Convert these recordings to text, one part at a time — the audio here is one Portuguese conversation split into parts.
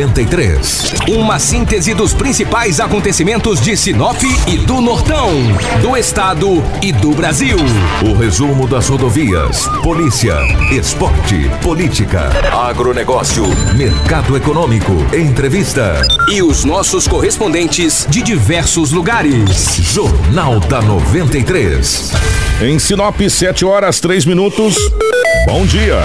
93. Uma síntese dos principais acontecimentos de Sinop e do Nortão, do estado e do Brasil. O resumo das rodovias, polícia, esporte, política, agronegócio, mercado econômico, entrevista e os nossos correspondentes de diversos lugares. Jornal da 93. Em Sinop, 7 horas 3 minutos. Bom dia.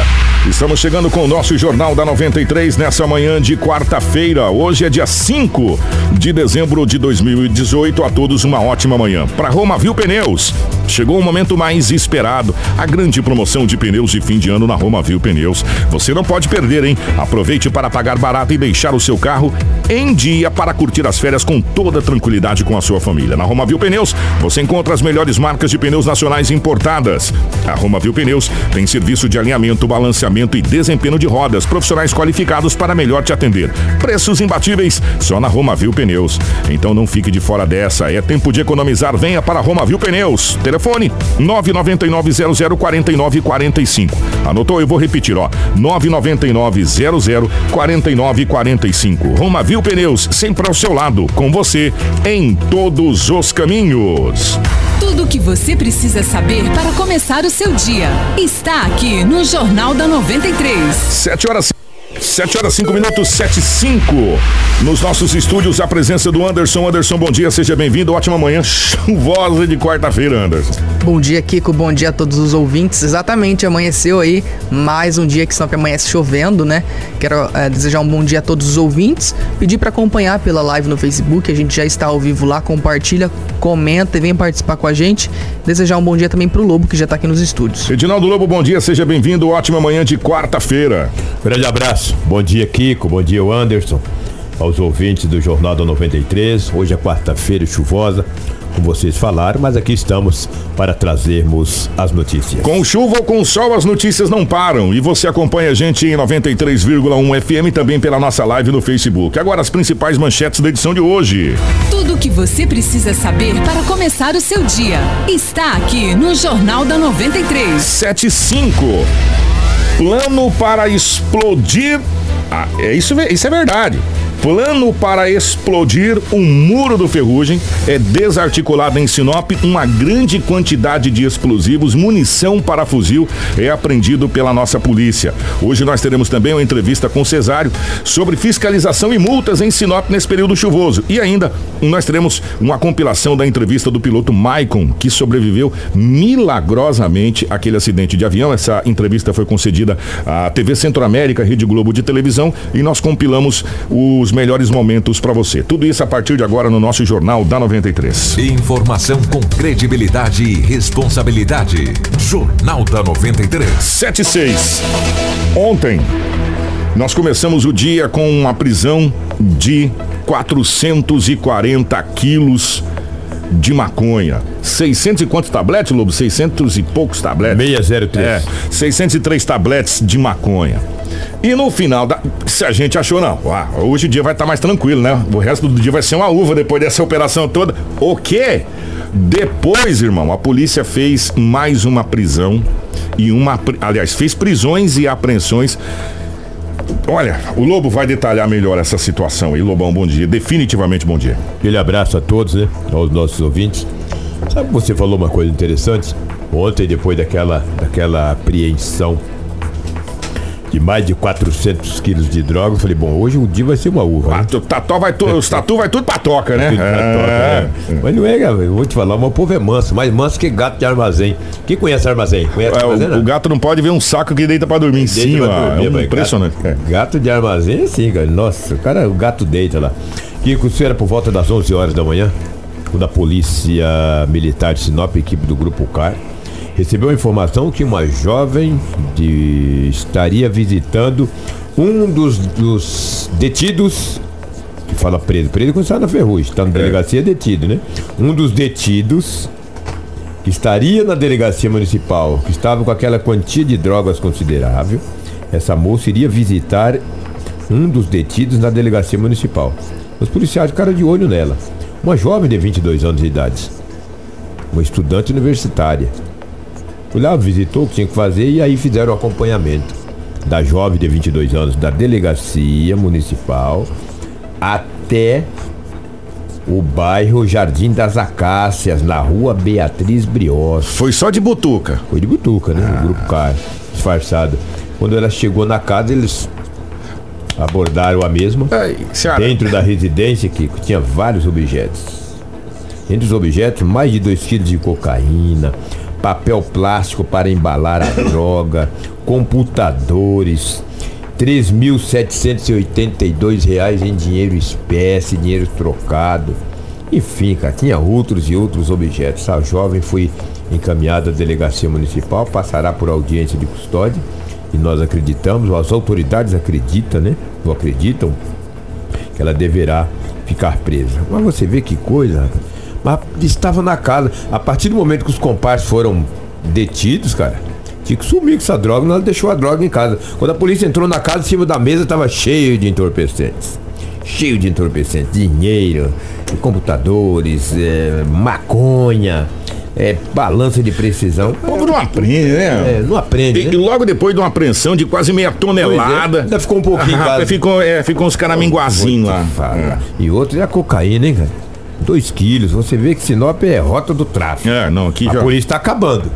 Estamos chegando com o nosso Jornal da 93 nessa manhã de quarta-feira. Hoje é dia 5 de dezembro de 2018. A todos uma ótima manhã. Para Roma Viu Pneus. Chegou o momento mais esperado, a grande promoção de pneus de fim de ano na Roma Viu Pneus. Você não pode perder, hein? Aproveite para pagar barato e deixar o seu carro em dia para curtir as férias com toda tranquilidade com a sua família. Na Roma Viu Pneus, você encontra as melhores marcas de pneus nacionais importadas. A Roma Viu Pneus tem serviço de alinhamento, balanceamento e desempenho de rodas, profissionais qualificados para melhor te atender. Preços imbatíveis só na Roma Viu Pneus. Então não fique de fora dessa, é tempo de economizar. Venha para a Roma Viu Pneus. Telefone 999 00 49 45. Anotou? Eu vou repetir, ó. 999 00 49 45. Roma Viu Pneus, sempre ao seu lado, com você em todos os caminhos. Tudo o que você precisa saber para começar o seu dia está aqui no Jornal da 93. 7 horas 7 horas 5 minutos, 7 e 5. Nos nossos estúdios, a presença do Anderson. Anderson, bom dia, seja bem-vindo. Ótima manhã chuvosa de quarta-feira, Anderson. Bom dia, Kiko. Bom dia a todos os ouvintes. Exatamente, amanheceu aí mais um dia que sempre amanhece chovendo, né? Quero é, desejar um bom dia a todos os ouvintes. Pedir para acompanhar pela live no Facebook. A gente já está ao vivo lá. Compartilha, comenta e vem participar com a gente. Desejar um bom dia também pro Lobo, que já está aqui nos estúdios. Edinaldo Lobo, bom dia, seja bem-vindo. Ótima manhã de quarta-feira. Grande abraço. Bom dia, Kiko. Bom dia, Anderson. Aos ouvintes do Jornal da 93. Hoje é quarta-feira chuvosa, como vocês falaram, mas aqui estamos para trazermos as notícias. Com chuva ou com sol, as notícias não param. E você acompanha a gente em 93,1 FM também pela nossa live no Facebook. Agora, as principais manchetes da edição de hoje. Tudo o que você precisa saber para começar o seu dia está aqui no Jornal da 93. 75. Plano para explodir. Ah, é isso, isso é verdade. Plano para explodir o muro do Ferrugem é desarticulado em Sinop. Uma grande quantidade de explosivos, munição para fuzil é apreendido pela nossa polícia. Hoje nós teremos também uma entrevista com Cesário sobre fiscalização e multas em Sinop nesse período chuvoso. E ainda nós teremos uma compilação da entrevista do piloto Maicon, que sobreviveu milagrosamente àquele acidente de avião. Essa entrevista foi concedida à TV Centro-América, Rede Globo de televisão, e nós compilamos os melhores momentos para você. Tudo isso a partir de agora no nosso Jornal da 93. Informação com credibilidade e responsabilidade. Jornal da 93. 76. Ontem nós começamos o dia com uma prisão de 440 quilos de maconha. 600 e quantos tabletes, Lobo? 600 e poucos tabletes. 603. É, 603 tabletes de maconha. E no final, da, se a gente achou, não, hoje o dia vai estar tá mais tranquilo, né? O resto do dia vai ser uma uva depois dessa operação toda. O quê? Depois, irmão, a polícia fez mais uma prisão e uma. Aliás, fez prisões e apreensões. Olha, o Lobo vai detalhar melhor essa situação aí. Lobão, bom dia. Definitivamente bom dia. Aquele abraço a todos, né? Aos nossos ouvintes. Sabe você falou uma coisa interessante? Ontem, depois daquela, daquela apreensão de mais de 400 quilos de droga. Eu falei, bom, hoje o dia vai ser uma uva. Né? Tatu vai tu, os tatu vai tudo pra toca, né? Tudo pra toca, é. né? Mas não é, eu vou te falar, o povo é manso, mais manso que gato de armazém. Quem conhece armazém? Conhece é, armazém, o, o, gato não pode ver um saco que deita pra dormir em cima. Dormir, é um impressionante. Gato, é. gato de armazém, sim, cara. Nossa, o cara, o gato deita lá. Que isso era por volta das 11 horas da manhã, quando a polícia militar de Sinop, equipe do Grupo CAR, recebeu a informação que uma jovem de, estaria visitando um dos, dos detidos que fala preso, preso quando está na ferrugem, está na é. delegacia detido, né? Um dos detidos que estaria na delegacia municipal, que estava com aquela quantia de drogas considerável, essa moça iria visitar um dos detidos na delegacia municipal. Os policiais ficaram de olho nela. Uma jovem de 22 anos de idade, uma estudante universitária, Fui lá, visitou o que tinha que fazer e aí fizeram o acompanhamento. da jovem de 22 anos da delegacia municipal até o bairro Jardim das Acácias, na rua Beatriz Brios. Foi só de butuca. Foi de butuca, né? O grupo K, disfarçado. Quando ela chegou na casa, eles abordaram a mesma. Ai. Dentro da residência, que tinha vários objetos. Entre os objetos, mais de 2 quilos de cocaína, papel plástico para embalar a droga, computadores, 3.782 reais em dinheiro espécie, dinheiro trocado. Enfim, cara, tinha outros e outros objetos. A jovem foi encaminhada à delegacia municipal, passará por audiência de custódia e nós acreditamos, as autoridades acreditam, né? Ou acreditam que ela deverá ficar presa. Mas você vê que coisa, rapaz. Mas estava na casa. A partir do momento que os comparsas foram detidos, cara, tinha que sumir com essa droga, ela deixou a droga em casa. Quando a polícia entrou na casa, em cima da mesa estava cheio de entorpecentes. Cheio de entorpecentes, dinheiro, computadores, é, maconha, é, balança de precisão. O povo não aprende, né? É, não aprende. E, né? e logo depois de uma apreensão de quase meia tonelada. É, ainda ficou um pouquinho Ah, casa. ficou, é, ficou uns caraminguazinhos lá. Fala. E outro é a cocaína, hein, cara? Dois quilos. Você vê que Sinop é rota do tráfico. É, não, aqui A já. polícia está acabando.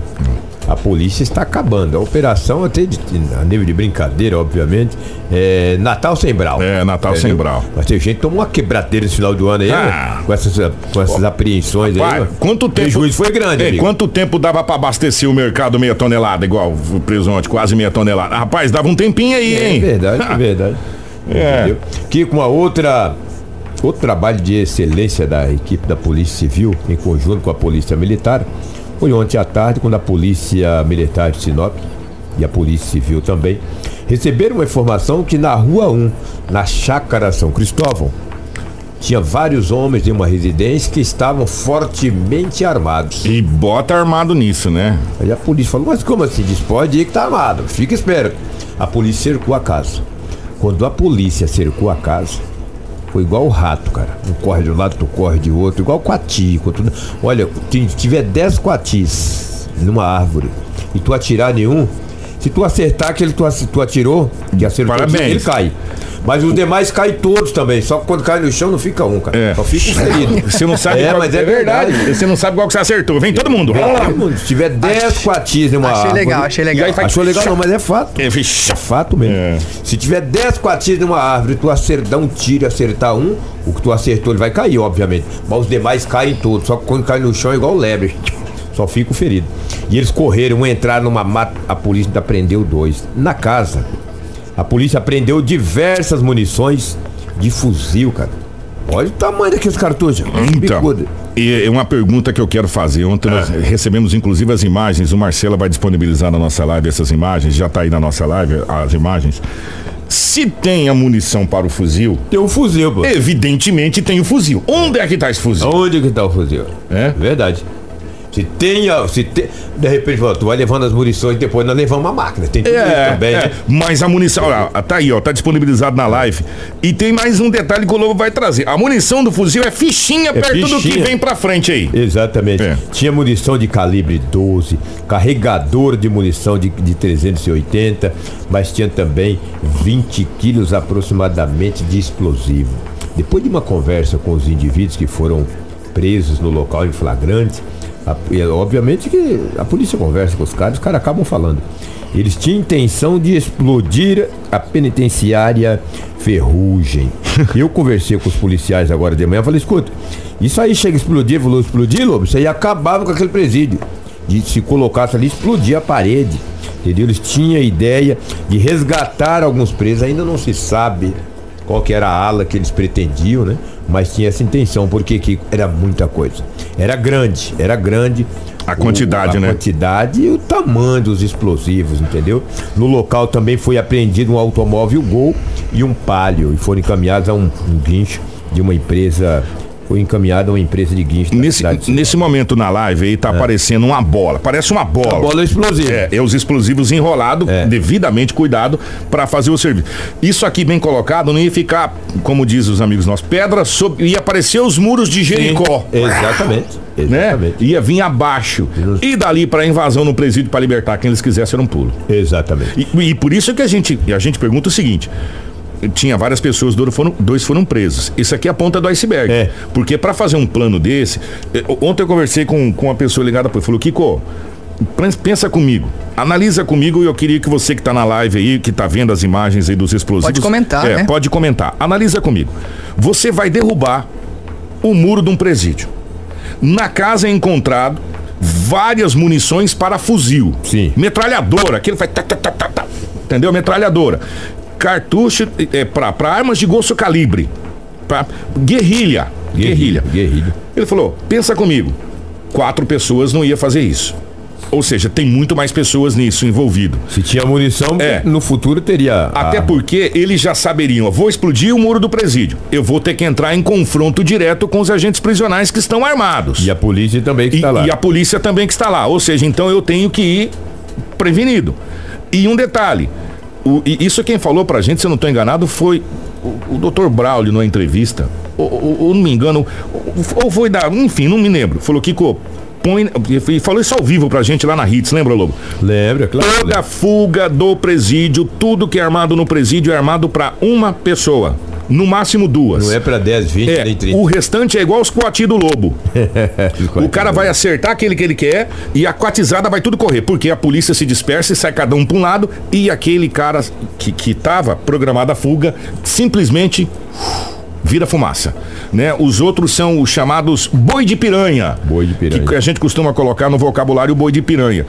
A polícia está acabando. A operação, até de, a nível de brincadeira, obviamente, é Natal sem Brau. É, Natal sem brau. Mas tem gente que tomou uma quebradeira esse final do ano aí, Ah. né? com essas, com essas apreensões aí. Né? quanto O tempo. prejuízo foi grande, É, quanto tempo dava pra abastecer o mercado meia tonelada, igual o preso ontem, quase meia tonelada? Rapaz, dava um tempinho aí, É hein? verdade, é verdade. É. Entendeu? Que com a outra. Outro trabalho de excelência da equipe da Polícia Civil, em conjunto com a Polícia Militar, foi ontem à tarde, quando a Polícia Militar de Sinop e a Polícia Civil também receberam uma informação que na Rua 1, na Chácara São Cristóvão, tinha vários homens em uma residência que estavam fortemente armados. E bota armado nisso, né? Aí a polícia falou, mas como assim? Diz, pode ir que tá armado, fica esperto. A polícia cercou a casa. Quando a polícia cercou a casa, foi igual o rato, cara. Um corre de um lado, tu corre de outro, igual coati. quando- Olha, se tiver 10 coatis numa árvore e tu atirar nenhum, se tu acertar aquele que tu, atirou, que acertou, Parabéns. ele cai. Mas os demais caem todos também. Só que quando cai no chão não fica um, cara. É. Só fica um ferido. Você não sabe É, qual mas é verdade. Você não sabe qual que você acertou. Vem todo mundo. Todo mundo, Se tiver 10 coatis numa Achei árvore, legal, achei legal. Faz- Achou legal não, mas é fato. É. É fato mesmo. É. Se tiver 10 coatis numa árvore, tu acertar um tiro e acertar um, o que tu acertou ele vai cair, obviamente. Mas os demais caem todos. Só que quando cai no chão é igual lebre. Só fica o ferido. E eles correram, entraram numa mata. A polícia ainda prendeu dois. Na casa, a polícia prendeu diversas munições de fuzil, cara. Olha o tamanho daqueles cartuchos. Então, Bicuda. e é uma pergunta que eu quero fazer. Ontem nós recebemos inclusive as imagens. O Marcelo vai disponibilizar na nossa live essas imagens. Já tá aí na nossa live as imagens. Se tem a munição para o fuzil, Tem um fuzil, pô. evidentemente tem o fuzil. Onde é que tá esse fuzil? Onde que tá o fuzil? É? Verdade. Se tem, a- se tem, de repente, ó, tu vai levando as munições e depois nós levamos uma máquina. Tem tudo isso também, é, né? mas a munição, ó, tá aí, ó, tá disponibilizado na live. E tem mais um detalhe que o Lobo vai trazer. A munição do fuzil é fichinha perto do que fichinha. vem pra frente aí. Exatamente. É. Tinha munição de calibre 12, carregador de munição de, de 380, mas tinha também 20 quilos aproximadamente de explosivo. Depois de uma conversa com os indivíduos que foram presos no local em flagrante, a- e, obviamente que a polícia conversa com os caras, os caras acabam falando. Eles tinham intenção de explodir a penitenciária Ferrugem. Eu conversei com os policiais agora de manhã, falei, escuta, isso aí chega a explodir, falou, explodir, Lobo, isso aí acabava com aquele presídio. De se colocasse ali, explodir a parede. Entendeu? Eles tinham a ideia de resgatar alguns presos, ainda não se sabe qual que era a ala que eles pretendiam, né? Mas tinha essa intenção, porque que era muita coisa. Era grande, era grande. A quantidade, a né? quantidade e o tamanho dos explosivos, entendeu? No local também foi apreendido um automóvel Gol e um Palio e foram encaminhados a um, um guincho de uma empresa encaminhado a uma empresa de guincho. Nesse, nesse momento na live aí tá aparecendo uma bola. Parece uma bola. A bola explosiva. É, é os explosivos enrolados, É. devidamente cuidado para fazer o serviço. Isso aqui bem colocado não ia ficar, como diz os amigos nossos, pedra sobre. ia aparecer os muros de Jericó. Exatamente. Né? Exatamente. Ia vir abaixo. E dali para invasão no presídio para libertar quem eles quisessem era um pulo. Exatamente. E, e por isso que a gente, a gente pergunta o seguinte: tinha várias pessoas, dois foram, dois foram presos. Isso aqui é a ponta do iceberg. É. Porque para fazer um plano desse, eh, ontem eu conversei com, com uma pessoa ligada para falou: Kiko, pens- pensa comigo, analisa comigo e eu queria que você que tá na live aí, que tá vendo as imagens aí dos explosivos. Pode comentar, é, né? Pode comentar. Analisa comigo. Você vai derrubar o muro de um presídio. Na casa é encontrado várias munições para fuzil. Sim. Metralhadora, aquele faz. tá, tá, tá, tá, tá. entendeu? Metralhadora. Cartucho é, para armas de grosso calibre. Pra guerrilha. Guerrilha. Guerrilha. Ele falou: pensa comigo. Quatro pessoas não ia fazer isso. Ou seja, tem muito mais pessoas nisso envolvido. Se tinha munição, É. no futuro teria. Até a- porque eles já saberiam, ó, vou explodir o muro do presídio. Eu vou ter que entrar em confronto direto com os agentes prisionais que estão armados. E a polícia também que E, está lá. e a polícia também que está lá. Ou seja, então eu tenho que ir prevenido. E um detalhe: o- e isso quem falou pra gente, se eu não estou enganado, foi o, o doutor Braulio numa entrevista. Ou, ou- ou não me engano, ou, foi da. Enfim, não me lembro. Falou, Kiko, põe. E falou isso ao vivo pra gente lá na Hits, lembra, Lobo? Lembra, claro. Toda fuga do presídio, tudo que é armado no presídio é armado pra uma pessoa. No máximo duas. Não é pra 10, 20, É, nem 30. o restante é igual os coati do lobo. O cara vai acertar aquele que ele quer e a quatizada vai tudo correr, porque a polícia se dispersa e sai cada um para um lado e aquele cara que, que tava programado a fuga simplesmente vira fumaça, né? Os outros são os chamados boi de piranha. Boi de piranha. Que a gente costuma colocar no vocabulário boi de piranha.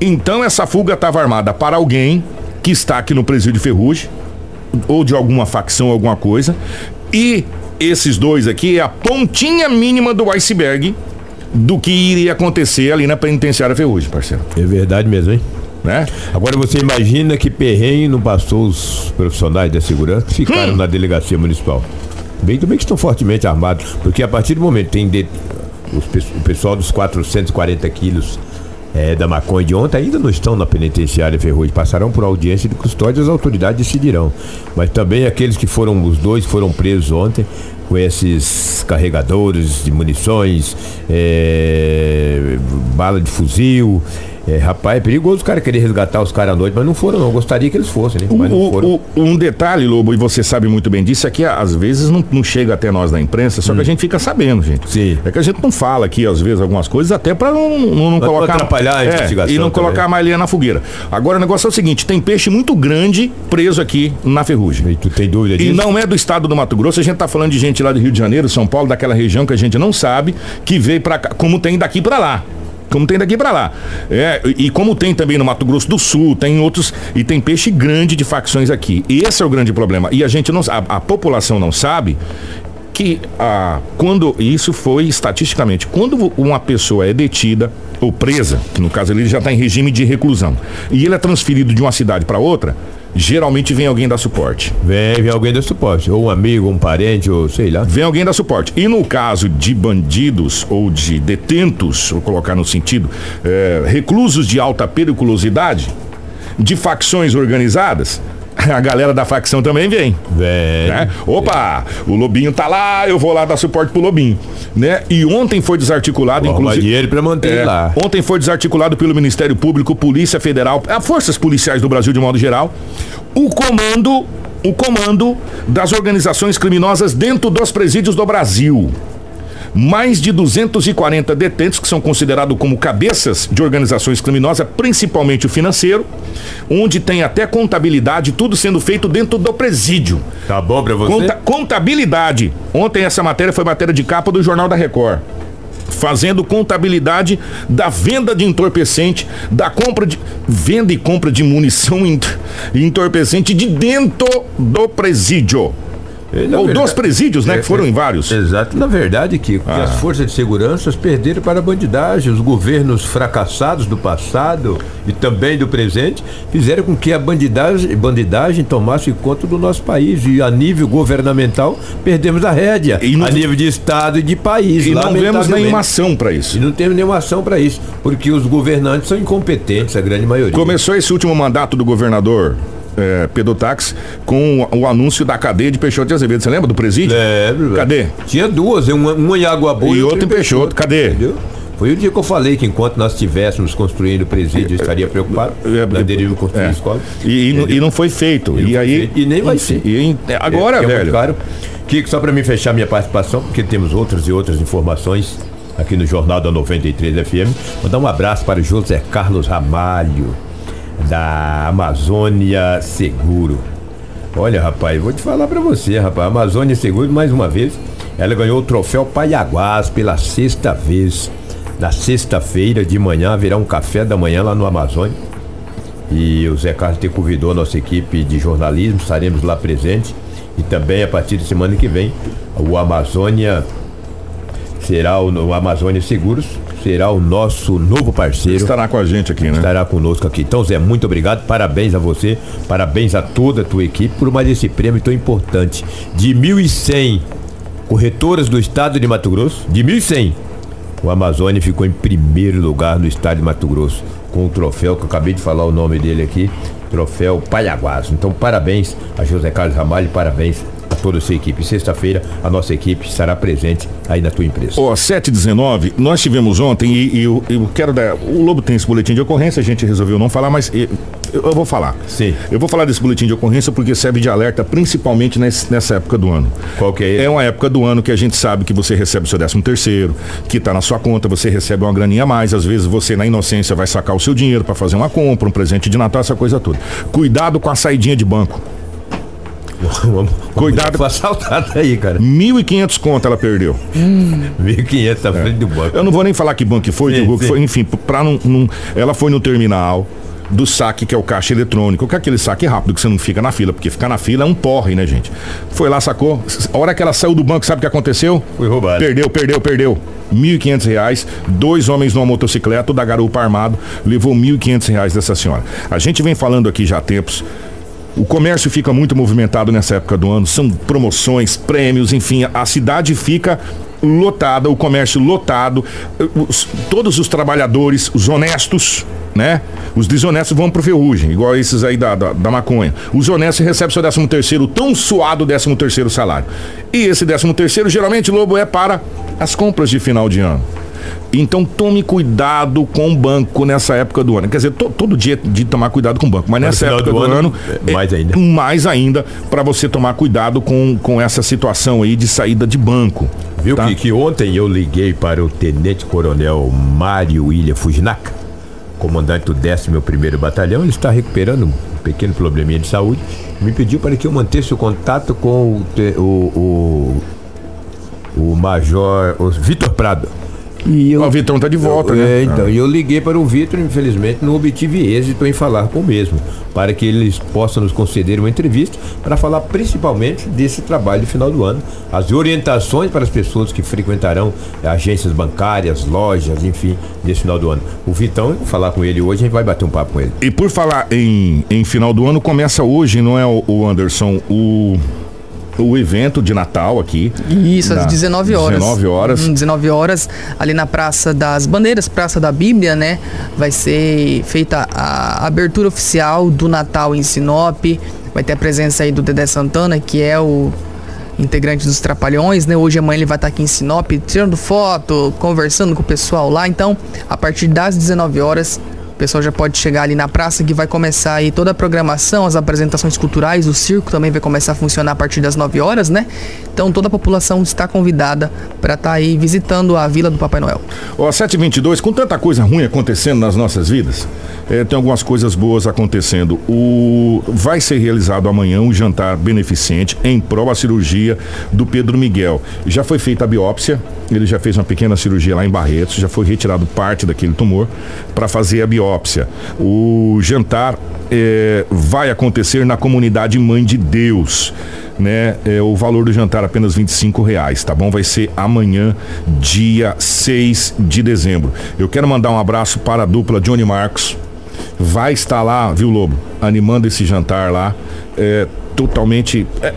Então essa fuga estava armada para alguém que está aqui no presídio de Ferrugem ou de alguma facção, alguma coisa. E esses dois aqui é a pontinha mínima do iceberg do que iria acontecer ali na penitenciária Ferrugem, parceiro. É verdade mesmo, hein? Né? Agora você imagina que perrengue não passou os profissionais da segurança que ficaram Hum. na delegacia municipal. Bem também que estão fortemente armados, porque a partir do momento que tem de- os o pessoal dos 440 quilos eh, da maconha de ontem ainda não estão na penitenciária Ferrugem, passarão por audiência de custódia as autoridades decidirão. Mas também aqueles que foram, os dois foram presos ontem, com esses carregadores de munições, eh, bala de fuzil. Eh, rapaz, é perigoso os caras querer resgatar os caras à noite, mas não foram, não. Eu gostaria que eles fossem, né? Mas não foram. o- um detalhe, Lobo, e você sabe muito bem disso, é que às vezes não, não chega até nós da imprensa, só que a gente fica sabendo, gente. Hum. Sim. É que a gente não fala aqui, às vezes, algumas coisas, até pra não, não, não colocar. atrapalhar a É, investigação E não também. colocar a malha na fogueira. Agora, o negócio é o seguinte: tem peixe muito grande preso aqui na ferrugem. E tu tem dúvida E disso? não é do estado do Mato Grosso, a gente tá falando de gente lá do Rio de Janeiro, São Paulo, daquela região que a gente não sabe, que veio pra cá, como tem daqui pra lá. Como tem daqui pra lá. É, e como tem também no Mato Grosso do Sul, tem outros. E tem peixe grande de facções aqui. E esse é o grande problema. E a gente não. A, a população não sabe que quando isso foi estatisticamente quando uma pessoa é detida ou presa que no caso ele já está em regime de reclusão e ele é transferido de uma cidade para outra geralmente vem alguém dar suporte Vem, vem alguém do suporte. Ou um amigo, um parente, ou sei lá. vem alguém dar suporte e no caso de bandidos ou de detentos vou colocar no sentido eh, reclusos de alta periculosidade de facções organizadas a galera da facção também vem Vem. né? Opa, o Lobinho tá lá, eu vou lá dar suporte pro Lobinho, né? E ontem foi desarticulado, Arrumar inclusive. dinheiro pra manter É, lá. Ontem foi desarticulado pelo Ministério Público, Polícia Federal, as forças policiais do Brasil de modo geral, o comando, o comando das organizações criminosas dentro dos presídios do Brasil. Mais de 240 detentos que são considerados como cabeças de organizações criminosas, principalmente o financeiro, onde tem até contabilidade, tudo sendo feito dentro do presídio. Tá bom pra você? Conta- contabilidade. Ontem essa matéria foi matéria de capa do Jornal da Record. Fazendo contabilidade da venda de entorpecente, da compra de. Venda e compra de munição ent- entorpecente de dentro do presídio. Na Ou verdade- dos presídios, né? É, que foram é, em vários. Exato. Na verdade, que, que Ah. as forças de segurança perderam para a bandidagem. Os governos fracassados do passado e também do presente fizeram com que a bandidagem, bandidagem tomasse conta do nosso país. E a nível governamental, perdemos a rédea. E não- a nível de Estado e de país. E não vemos nenhuma ação para E isso. não temos nenhuma ação para isso. Porque os governantes são incompetentes, a grande maioria. Começou esse último mandato do governador é, Pedro Tax com o, o anúncio da cadeia de Peixoto de Azevedo. Você lembra do presídio? Lembro, velho. Cadê? Tinha duas, uma, uma em Água Boa E outra em Peixoto. Cadê? Entendeu? Foi o dia que eu falei que enquanto nós estivéssemos construindo o presídio, eu estaria preocupado. É, Nós deveríamos construir é. a escola. E, e não- e não foi feito. E E, aí. feito. E nem vai ser. E agora, É, é velho. Claro. Kiko, só para mim fechar minha participação, porque temos outras e outras informações aqui no Jornal da 93 FM. Mandar um abraço para o José Carlos Ramalho, da Amazônia Seguro. Olha, rapaz, vou te falar para você, rapaz. Amazônia Seguro, mais uma vez, ela ganhou o troféu Paiaguás pela sexta vez. Na sexta-feira de manhã haverá um café da manhã lá no Amazônia. E o Zé Carlos te convidou a nossa equipe de jornalismo, estaremos lá presentes. E também a partir de semana que vem, o Amazônia será o, o Amazônia Seguros, será o nosso novo parceiro. Estará com a gente aqui, né? Estará conosco aqui. Então, Zé, muito obrigado. Parabéns a você, parabéns a toda a tua equipe por mais esse prêmio tão importante. De 1.100 corretoras do estado de Mato Grosso, de 1.100, o Amazônia ficou em primeiro lugar no estado de Mato Grosso, com o troféu que eu acabei de falar o nome dele aqui, troféu Paiaguás. Então, parabéns a José Carlos Ramalho, parabéns toda a sua equipe. Sexta-feira, a nossa equipe estará presente aí na tua empresa. Ó, 719, nós tivemos ontem e, e eu, eu quero dar. O Lobo tem esse boletim de ocorrência, a gente resolveu não falar, mas eu, eu vou falar. Sim. Eu vou falar desse boletim de ocorrência porque serve de alerta, principalmente nesse- nessa época do ano. Qual que é? É uma época do ano que a gente sabe que você recebe o seu 13 terceiro, que tá na sua conta, você recebe uma graninha a mais, às vezes você na inocência vai sacar o seu dinheiro para fazer uma compra, um presente de Natal, essa coisa toda. Cuidado com a saidinha de banco. Cuidado. com assaltada aí, cara. 1.500 conto ela perdeu. 1.500 na frente do banco. Eu não vou nem falar que banco que foi, Sim, que foi, enfim, pra não, não- Ela foi no terminal do saque, que é o caixa eletrônico, que é aquele saque rápido que você não fica na fila, porque ficar na fila é um porre, né, gente? Foi lá, sacou. A hora que ela saiu do banco, sabe o que aconteceu? Foi roubado. Perdeu, perdeu, perdeu. 1.500 reais, dois homens numa motocicleta, o da garupa armado, levou 1.500 reais dessa senhora. A gente vem falando aqui já há tempos. O comércio fica muito movimentado nessa época do ano, são promoções, prêmios, enfim, a cidade fica lotada, o comércio lotado, os- todos os trabalhadores, os honestos, né? Os desonestos vão pro ferrugem, igual esses aí da, da, da maconha. Os honestos recebem seu 13 terceiro, tão suado 13 terceiro salário. E esse 13 terceiro, geralmente, Lobo, é para as compras de final de ano. Então tome cuidado com o banco nessa época do ano. Quer dizer, to- todo dia é de tomar cuidado com o banco, mas no nessa época do do, ano, ano, é, mais ainda. Mais ainda para você tomar cuidado com, com essa situação aí de saída de banco. Viu tá? que, que ontem eu liguei para o Tenente Coronel Mário William Fujinaka, comandante do 11º Batalhão, ele está recuperando um pequeno probleminha de saúde, me pediu para que eu mantesse o contato com o, o, o, o Major o Vitor Prado. E eu, O Vitão tá de volta, eu, né? É, então, e eu liguei para o Vitor, infelizmente não obtive êxito em falar com o mesmo, para que eles possam nos conceder uma entrevista para falar principalmente desse trabalho de final do ano, as orientações para as pessoas que frequentarão agências bancárias, lojas, enfim, nesse final do ano. O Vitão, eu vou falar com ele hoje, a gente vai bater um papo com ele. E por falar em, em final do ano, começa hoje, não é o, o Anderson, o, o evento de Natal aqui. Isso, às Da- 19 horas. 19 horas. Hum, 19 horas, ali na Praça das Bandeiras, Praça da Bíblia, né? Vai ser feita a abertura oficial do Natal em Sinop. Vai ter a presença aí do Dedé Santana, que é o integrante dos Trapalhões, né? Hoje e amanhã ele vai estar aqui em Sinop, tirando foto, conversando com o pessoal lá. Então, a partir das 19 horas, o pessoal já pode chegar ali na praça que vai começar aí toda a programação, as apresentações culturais, o circo também vai começar a funcionar a partir das 9 horas, né? Então toda a população está convidada para estar aí visitando a Vila do Papai Noel. Ó, 722, com tanta coisa ruim acontecendo nas nossas vidas, eh, tem algumas coisas boas acontecendo. O, vai ser realizado amanhã um jantar beneficente em prol à cirurgia do Pedro Miguel. Já foi feita a biópsia, ele já fez uma pequena cirurgia lá em Barretos, já foi retirado parte daquele tumor para fazer a biópsia. O jantar eh, vai acontecer na comunidade Mãe de Deus. né? É, o valor do jantar apenas 25 reais, tá bom? Vai ser amanhã, dia 6 de dezembro. Eu quero mandar um abraço para a dupla Johnny Marcos. Vai estar lá, viu, Lobo? Animando esse jantar lá. É, totalmente. É,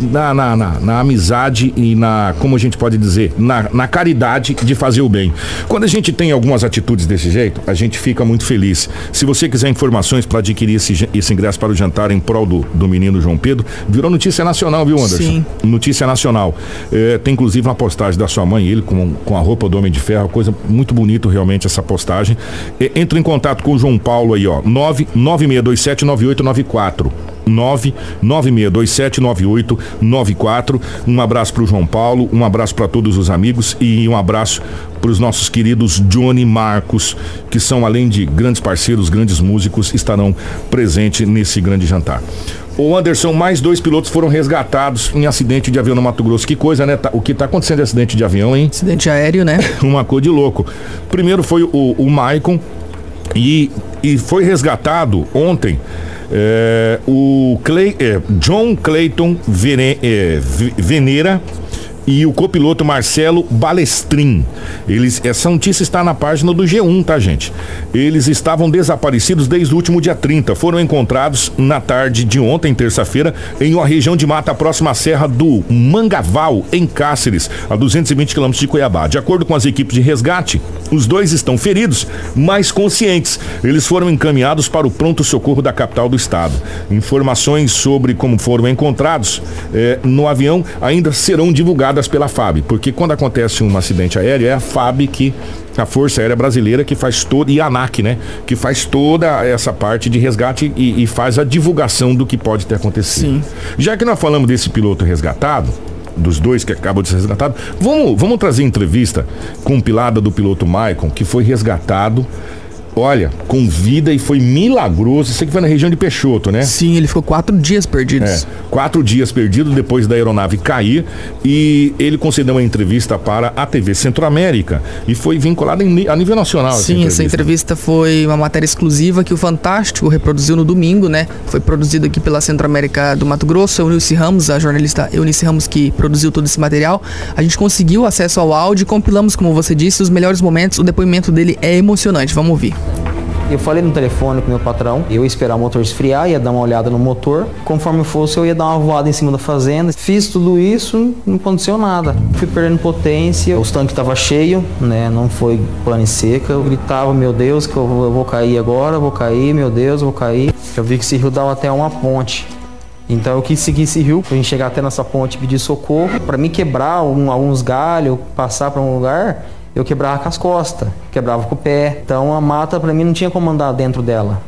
na, na, na, na, amizade e na, como a gente pode dizer, na, na caridade de fazer o bem. Quando a gente tem algumas atitudes desse jeito, a gente fica muito feliz. Se você quiser informações para adquirir esse, esse ingresso para o jantar em prol do, do menino João Pedro, virou notícia nacional, viu, Anderson? Sim. Notícia nacional. É, tem inclusive uma postagem da sua mãe, ele com, com a roupa do Homem de Ferro, coisa muito bonito realmente essa postagem. É, entre em contato com o João Paulo aí, ó, 99627 9894. 996279894. Um abraço para o João Paulo, um abraço para todos os amigos e um abraço para os nossos queridos Johnny Marcos, que são além de grandes parceiros, grandes músicos, estarão presentes nesse grande jantar. O Anderson, mais dois pilotos foram resgatados em acidente de avião no Mato Grosso. Que coisa, né? Tá, o que está acontecendo de acidente de avião, hein? Acidente aéreo, né? Uma coisa de louco. Primeiro foi o, o Maicon e, e foi resgatado ontem é, o Clay, é, John Clayton Vene, é, Venera e o copiloto Marcelo Balestrin. Eles, essa notícia está na página do G1, tá, gente? Eles estavam desaparecidos desde o último dia 30. Foram encontrados na tarde de ontem, terça-feira, em uma região de mata próxima à Serra do Mangaval, em Cáceres, a 220 quilômetros de Cuiabá. De acordo com as equipes de resgate, os dois estão feridos, mas conscientes. Eles foram encaminhados para o pronto-socorro da capital do estado. Informações sobre como foram encontrados eh, no avião ainda serão divulgadas pela FAB, porque quando acontece um acidente aéreo, é a FAB que a Força Aérea Brasileira que faz toda, e a ANAC, né? Que faz toda essa parte de resgate e, e faz a divulgação do que pode ter acontecido. Sim. Já que nós falamos desse piloto resgatado, dos dois que acabam de ser resgatados, vamos, vamos trazer entrevista compilada do piloto Maicon, que foi resgatado olha, com vida e foi milagroso. Isso aqui foi na região de Peixoto, né? Sim, ele ficou quatro dias perdido. É, quatro dias perdido depois da aeronave cair e ele concedeu uma entrevista para a TV Centro-América e foi vinculada a nível nacional. Sim, essa entrevista. essa entrevista foi uma matéria exclusiva que o Fantástico reproduziu no domingo, né? Foi produzido aqui pela Centro-América do Mato Grosso, Eunice Ramos, a jornalista Eunice Ramos que produziu todo esse material. A gente conseguiu acesso ao áudio e compilamos, como você disse, os melhores momentos. O depoimento dele é emocionante. Vamos ouvir. Eu falei no telefone com meu patrão, eu ia esperar o motor esfriar, ia dar uma olhada no motor. Conforme fosse, eu ia dar uma voada em cima da fazenda. Fiz tudo isso, não aconteceu nada. Fui perdendo potência, os tanques estavam cheios, né? Não foi pane seca. Eu gritava, meu Deus, que eu vou, cair agora, vou cair, meu Deus, vou cair. Eu vi que esse rio dava até uma ponte. Então eu quis seguir esse rio pra gente chegar até nessa ponte e pedir socorro. Para me quebrar um, alguns galhos, passar para um lugar, eu quebrava com as costas, quebrava com o pé. Então a mata para mim não tinha como andar dentro dela.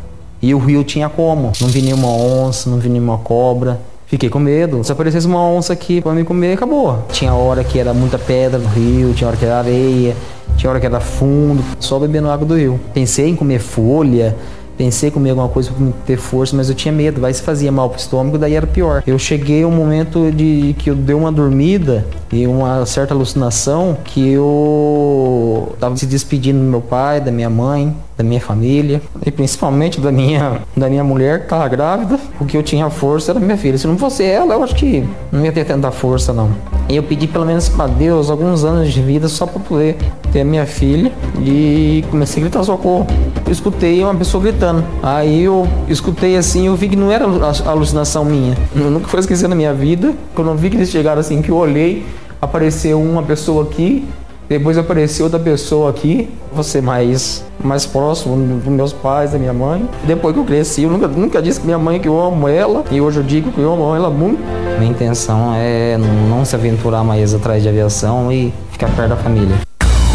E o rio tinha como. Não vi nenhuma onça, não vi nenhuma cobra. Fiquei com medo. Se aparecesse uma onça aqui para me comer, acabou. Tinha hora que era muita pedra no rio, tinha hora que era areia, tinha hora que era fundo, só bebendo água do rio. Pensei em comer folha, Pensei em comer alguma coisa para ter força, mas eu tinha medo, vai se fazia mal pro estômago, daí era pior. Eu cheguei a um momento de que eu dei uma dormida e uma certa alucinação que eu tava se despedindo do meu pai, da minha mãe, da minha família e principalmente da minha da minha mulher que estava grávida. O que eu tinha força era minha filha. Se não fosse ela, eu acho que não ia ter tanta força não. E eu pedi pelo menos para Deus alguns anos de vida só para poder ter a minha filha e comecei a gritar socorro. Eu escutei uma pessoa gritando. Aí eu escutei assim, eu vi que não era alucinação minha. Eu nunca vou esquecer na minha vida. Quando eu vi que eles chegaram assim, que eu olhei, apareceu uma pessoa aqui, depois apareceu outra pessoa aqui, você mais mais próximo dos meus pais, da minha mãe. Depois que eu cresci, eu nunca, nunca disse que minha mãe que eu amo ela, e hoje eu digo que eu amo ela muito. Minha intenção é não se aventurar mais atrás de aviação e ficar perto da família.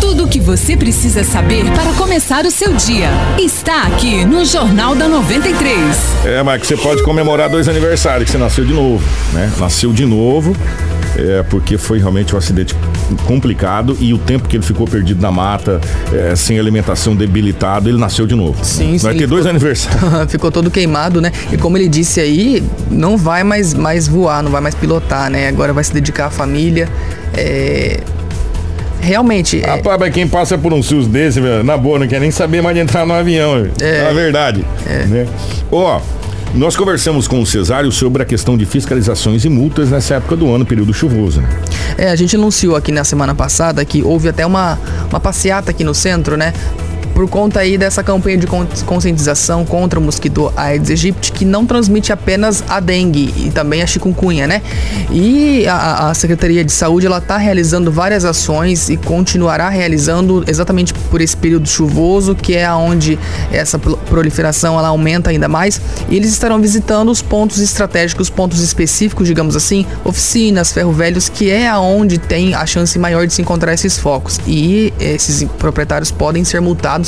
Tudo o que você precisa saber para começar o seu dia está aqui no Jornal da 93. É, Mike, você pode comemorar dois aniversários que você nasceu de novo, né? Nasceu de novo é, porque foi realmente um acidente complicado e o tempo que ele ficou perdido na mata, é, sem alimentação, debilitado, ele nasceu de novo. Sim, Vai sim, ter dois ficou, aniversários. ficou todo queimado, né? E como ele disse aí, não vai mais, mais voar, não vai mais pilotar, né? Agora vai se dedicar à família. É, realmente. É Rapaz, mas quem passa por um SUS desse, na boa, não quer nem saber mais de entrar no avião. É. Na verdade. É. Né? Ó. Nós conversamos com o Cesário sobre a questão de fiscalizações e multas nessa época do ano, período chuvoso. Né? É, a gente anunciou aqui na semana passada que houve até uma, uma passeata aqui no centro, né? Por conta aí dessa campanha de conscientização contra o mosquito Aedes aegypti, que não transmite apenas a dengue e também a chikungunya, né? E a, a Secretaria de Saúde ela está realizando várias ações e continuará realizando exatamente por esse período chuvoso, que é onde essa proliferação ela aumenta ainda mais. E eles estarão visitando os pontos estratégicos, pontos específicos, digamos assim, oficinas, ferro velhos, que é aonde tem a chance maior de se encontrar esses focos. E esses proprietários podem ser multados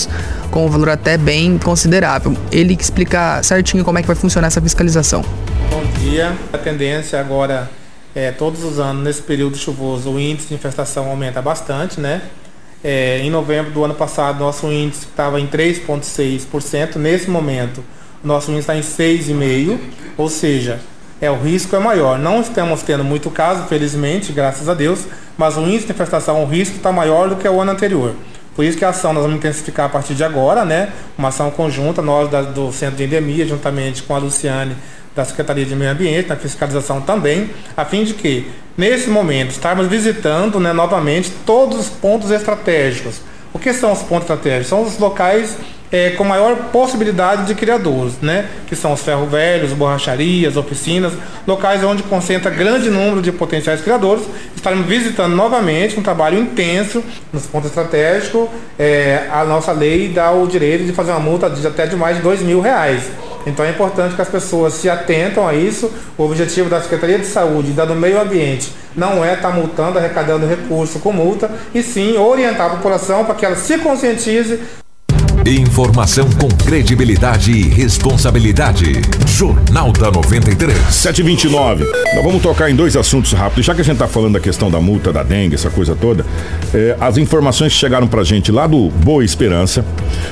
com um valor até bem considerável. Ele explica certinho como é que vai funcionar essa fiscalização. Bom dia. A tendência agora é todos os anos nesse período chuvoso o índice de infestação aumenta bastante, né? É, em novembro do ano passado nosso índice estava em 3,6%. Nesse momento nosso índice está em 6,5%, ou seja, é, o risco é maior. Não estamos tendo muito caso, felizmente, graças a Deus, mas o índice de infestação, o risco está maior do que o ano anterior. Por isso que a ação nós vamos intensificar a partir de agora, né? Uma ação conjunta, nós da, do Centro de Endemia, juntamente com a Luciane da Secretaria de Meio Ambiente, na fiscalização também, a fim de que, nesse momento, estarmos visitando né, novamente todos os pontos estratégicos. O que são os pontos estratégicos? São os locais é, com maior possibilidade de criadores, né? que são os ferro velhos, borracharias, oficinas, locais onde concentra grande número de potenciais criadores. Estaremos visitando novamente um trabalho intenso nos pontos estratégicos. É, a nossa lei dá o direito de fazer uma multa de até de mais de dois mil reais. Então é importante que as pessoas se atentam a isso. O objetivo da Secretaria de Saúde e da do Meio Ambiente não é estar tá multando, arrecadando recurso com multa, e sim orientar a população para que ela se conscientize Informação com credibilidade e responsabilidade. Jornal da 93. 729. Nós vamos tocar em dois assuntos rápidos. Já que a gente está falando da questão da multa da dengue, essa coisa toda, é, as informações que chegaram para gente lá do Boa Esperança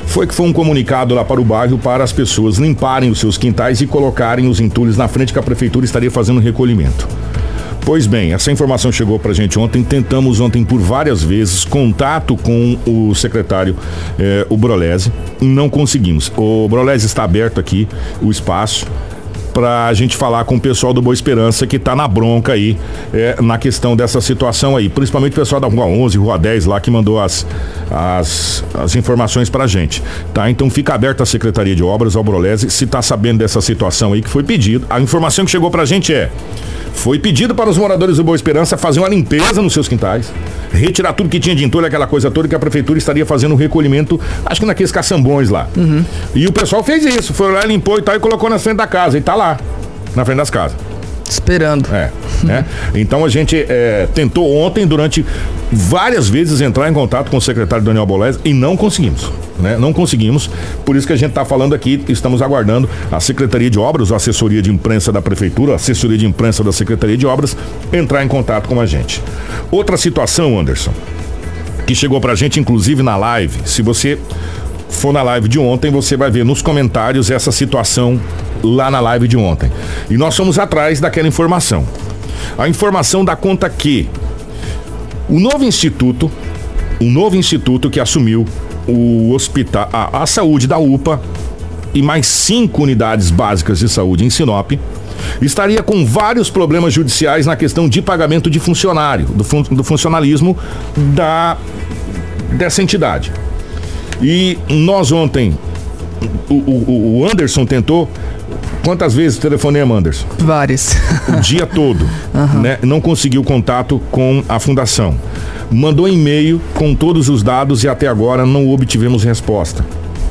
foi que foi um comunicado lá para o bairro para as pessoas limparem os seus quintais e colocarem os entulhos na frente que a prefeitura estaria fazendo recolhimento. Pois bem, essa informação chegou para a gente ontem. Tentamos ontem por várias vezes contato com o secretário, eh, o Brolese, não conseguimos. O Brolese está aberto aqui, o espaço para a gente falar com o pessoal do Boa Esperança que está na bronca aí é, na questão dessa situação aí, principalmente o pessoal da Rua 11, Rua 10 lá que mandou as, as, as informações para a gente, tá? Então fica aberta a Secretaria de Obras, ao Brolese, se está sabendo dessa situação aí que foi pedido. A informação que chegou para a gente é foi pedido para os moradores do Boa Esperança fazer uma limpeza nos seus quintais, retirar tudo que tinha de entulho, aquela coisa toda que a prefeitura estaria fazendo um recolhimento, acho que naqueles caçambões lá. Uhum. E o pessoal fez isso, foi lá, limpou e tal, e colocou na frente da casa, e tá lá, na frente das casas. Esperando. É. Né? Então a gente é, tentou ontem, durante várias vezes, entrar em contato com o secretário Daniel Bolés e não conseguimos. Né? Não conseguimos. Por isso que a gente está falando aqui, estamos aguardando a Secretaria de Obras, a assessoria de imprensa da Prefeitura, a assessoria de imprensa da Secretaria de Obras, entrar em contato com a gente. Outra situação, Anderson, que chegou pra gente, inclusive na live. Se você for na live de ontem, você vai ver nos comentários essa situação lá na live de ontem. E nós fomos atrás daquela informação. A informação dá conta que o novo instituto, o novo instituto que assumiu o hospital, a, a saúde da UPA e mais cinco unidades básicas de saúde em Sinop, estaria com vários problemas judiciais na questão de pagamento de funcionário, do, fun, do funcionalismo da, dessa entidade. E nós ontem, o, o, o Anderson tentou Quantas vezes telefonema, Anderson? Várias. O dia todo. Uhum. Né? Não conseguiu contato com a fundação. Mandou e-mail com todos os dados e até agora não obtivemos resposta.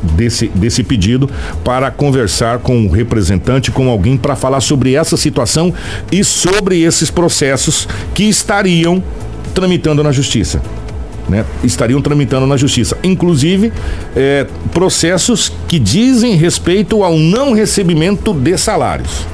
Desse, desse pedido para conversar com o representante, com alguém para falar sobre essa situação e sobre esses processos que estariam tramitando na justiça né, estariam tramitando na justiça. Inclusive, é, processos que dizem respeito ao não recebimento de salários.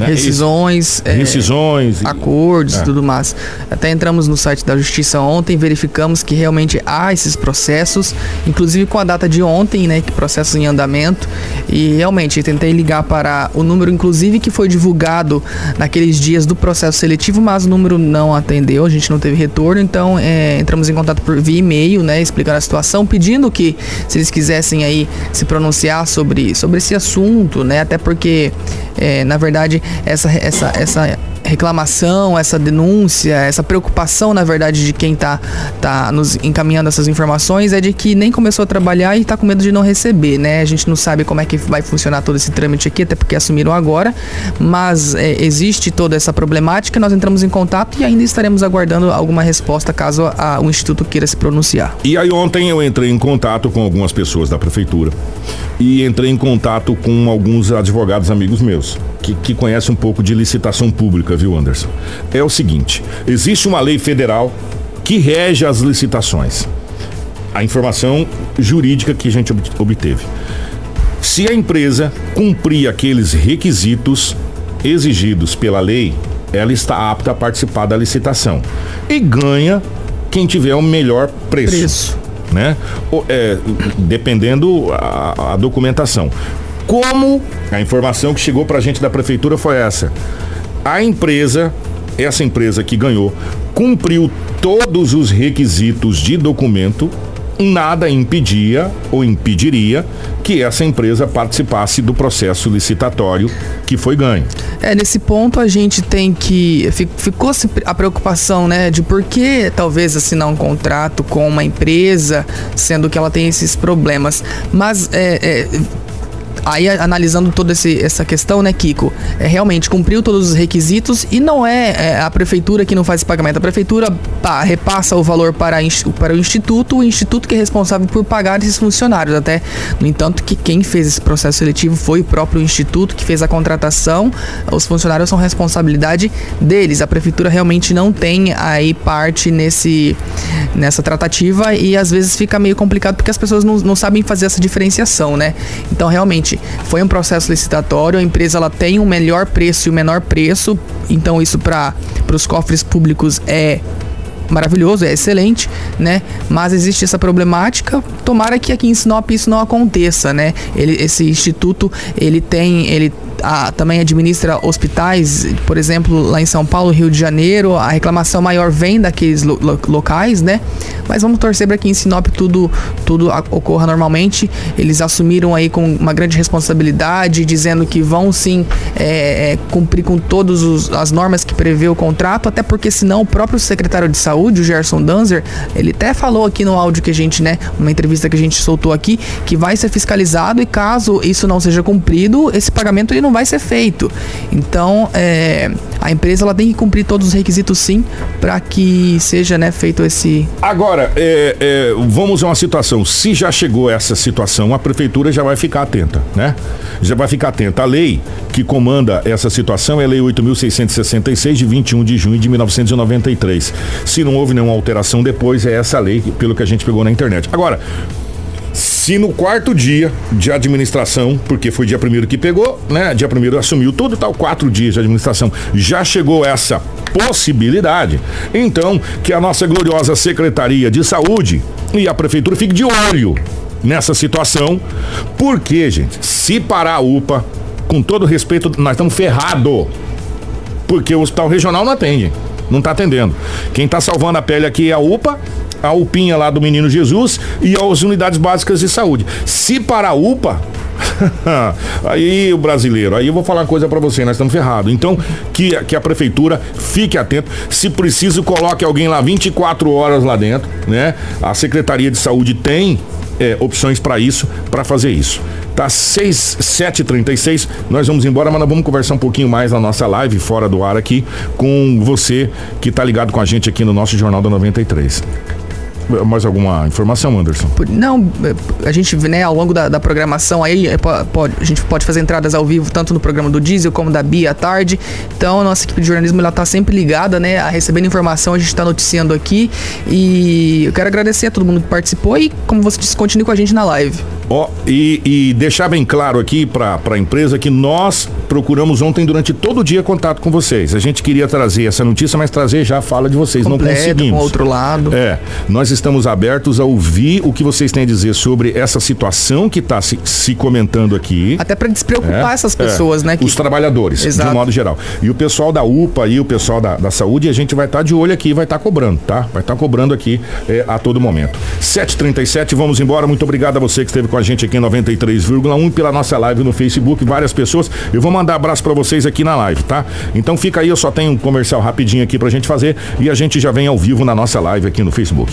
Né? Rescisões, é, Rescisões. e- acordos É. e tudo mais. Até entramos no site da Justiça ontem, verificamos que realmente há esses processos, inclusive com a data de ontem, né, que processos em andamento. E realmente tentei ligar para o número, inclusive que foi divulgado naqueles dias do processo seletivo, mas o número não atendeu, a gente não teve retorno. Então é, entramos em contato por via e-mail, né, explicando a situação, pedindo que se eles quisessem aí se pronunciar sobre, sobre esse assunto, né, até porque é, na verdade essa, essa, essa reclamação, essa denúncia, essa preocupação, na verdade, de quem tá, tá nos encaminhando essas informações é de que nem começou a trabalhar e tá com medo de não receber, né? A gente não sabe como é que vai funcionar todo esse trâmite aqui, até porque assumiram agora, mas é, existe toda essa problemática, nós entramos em contato e ainda estaremos aguardando alguma resposta caso a- o Instituto queira se pronunciar. E aí ontem eu entrei em contato com algumas pessoas da prefeitura e entrei em contato com alguns advogados amigos meus que, que conhecem um pouco de licitação pública, viu, Anderson? É o seguinte: existe uma lei federal que rege as licitações. A informação jurídica que a gente ob- obteve. Se a empresa cumprir aqueles requisitos exigidos pela lei, ela está apta a participar da licitação. E ganha quem tiver o melhor preço. Preço. Né? O- é, dependendo a, a documentação. Como a informação que chegou para a gente da prefeitura foi essa? A empresa, essa empresa que ganhou, cumpriu todos os requisitos de documento nada impedia ou impediria que essa empresa participasse do processo licitatório que foi ganho. É, nesse ponto a gente tem que. fi- Ficou-se a preocupação, né, de por que talvez assinar um contrato com uma empresa, sendo que ela tem esses problemas. Mas é, é, Aí, analisando toda esse- essa questão, né, Kiko? É, realmente cumpriu todos os requisitos e não é, é, a prefeitura que não faz esse pagamento. A prefeitura pá, repassa o valor para, para o instituto, o instituto que é responsável por pagar esses funcionários. Até, no entanto, que quem fez esse processo seletivo foi o próprio instituto que fez a contratação. Os funcionários são responsabilidade deles. A prefeitura realmente não tem aí parte nesse, nessa tratativa e às vezes fica meio complicado porque as pessoas não, não sabem fazer essa diferenciação, né? Então, realmente, foi um processo licitatório, a empresa ela tem o melhor preço e o menor preço, então isso para os cofres públicos é maravilhoso, é excelente, né? Mas existe essa problemática. Tomara que aqui em Sinop isso não aconteça, né? Ele, esse instituto, ele tem, ele ah, também administra hospitais, por exemplo, lá em São Paulo, Rio de Janeiro, a reclamação maior vem daqueles lo- lo- locais, né? Mas vamos torcer para que em Sinop tudo, tudo a- ocorra normalmente. Eles assumiram aí com uma grande responsabilidade, dizendo que vão sim é, é, cumprir com todas as normas que prevê o contrato, até porque senão o próprio secretário de saúde, o Gerson Danzer, ele até falou aqui no áudio que a gente, né, uma entrevista que a gente soltou aqui, que vai ser fiscalizado e caso isso não seja cumprido, esse pagamento ele não vai ser feito. Então, é, a empresa ela tem que cumprir todos os requisitos sim, para que seja, né, feito esse Agora, é, é, vamos a uma situação. Se já chegou essa situação, a prefeitura já vai ficar atenta, né? Já vai ficar atenta. A lei que comanda essa situação é a Lei 8.666, de 21 de junho de 1993. Se não houve nenhuma alteração depois, é essa lei, pelo que a gente pegou na internet. Agora, se no quarto dia de administração, porque foi dia primeiro que pegou, né? Dia primeiro assumiu tudo, tal, quatro dias de administração, já chegou essa possibilidade, então que a nossa gloriosa Secretaria de Saúde e a Prefeitura fiquem de olho nessa situação, porque, gente, se parar a UPA, com todo respeito, nós estamos ferrados porque o hospital regional não atende, não está atendendo. Quem está salvando a pele aqui é a UPA, a UPinha lá do Menino Jesus e as unidades básicas de saúde. Se parar a UPA, aí o brasileiro, aí eu vou falar uma coisa para você, nós estamos ferrados. Então, que, que a prefeitura fique atento, se preciso coloque alguém lá 24 horas lá dentro, né? A Secretaria de Saúde tem é, opções para isso, para fazer isso. Tá 6, 7h36, nós vamos embora, mas nós vamos conversar um pouquinho mais na nossa live, fora do ar aqui, com você que tá ligado com a gente aqui no nosso Jornal da 93. Mais alguma informação, Anderson? Não, a gente, né, ao longo da, da programação aí, é, pode, a gente pode fazer entradas ao vivo, tanto no programa do Diesel como da Bia à tarde. Então, a nossa equipe de jornalismo, ela tá sempre ligada, né, a recebendo informação, a gente tá noticiando aqui. E eu quero agradecer a todo mundo que participou e, como você disse, continue com a gente na live. Ó, oh, e, e, deixar bem claro aqui para a empresa que nós procuramos ontem durante todo o dia contato com vocês. A gente queria trazer essa notícia, mas trazer já a fala de vocês. Completo, não conseguimos. Com outro lado. É, nós estamos abertos a ouvir o que vocês têm a dizer sobre essa situação que está se, se, comentando aqui. Até para despreocupar é, essas pessoas, é, né? Que... Os trabalhadores, Exato. de um modo geral. E o pessoal da UPA e o pessoal da, da saúde, a gente vai estar tá de olho aqui e vai estar tá cobrando, tá? Vai estar tá cobrando aqui é, a todo momento. 7h37, vamos embora. Muito obrigado a você que esteve com a gente aqui em 93,1 pela nossa live no Facebook. Várias pessoas. Eu vou mandar abraço para vocês aqui na live, tá? Então fica aí, eu só tenho um comercial rapidinho aqui pra gente fazer e a gente já vem ao vivo na nossa live aqui no Facebook.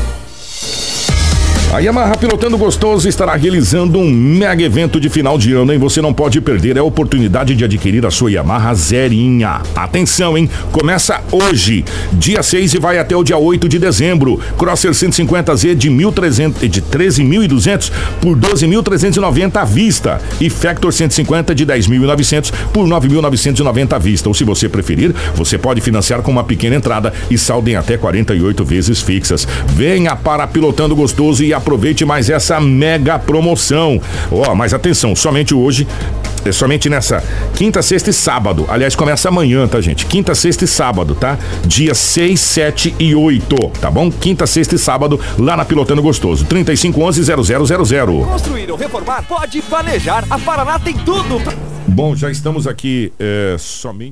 A Yamaha Pilotando Gostoso estará realizando um mega evento de final de ano, hein? Você não pode perder a oportunidade de adquirir a sua Yamaha Zerinha. Atenção, hein? Começa hoje, dia 6 e vai até o dia 8 de dezembro. Crosser 150Z de 1.300 de 13.200 por 12.390 à vista e Factor 150 de 10.900 por 9.990 à vista. Ou se você preferir, você pode financiar com uma pequena entrada e saldem até 48 vezes fixas. Venha para Pilotando Gostoso e a aproveite mais essa mega promoção. Ó, oh, mas atenção, somente hoje é somente nessa quinta, sexta e sábado. Aliás, começa amanhã, tá, gente? Quinta, sexta e sábado, tá? Dia 6, 7 e 8, tá bom? Quinta, sexta e sábado, lá na Pilotando Gostoso. 3511-0000. Construir ou reformar? Pode planejar. A Paraná tem tudo. Bom, já estamos aqui é, somente.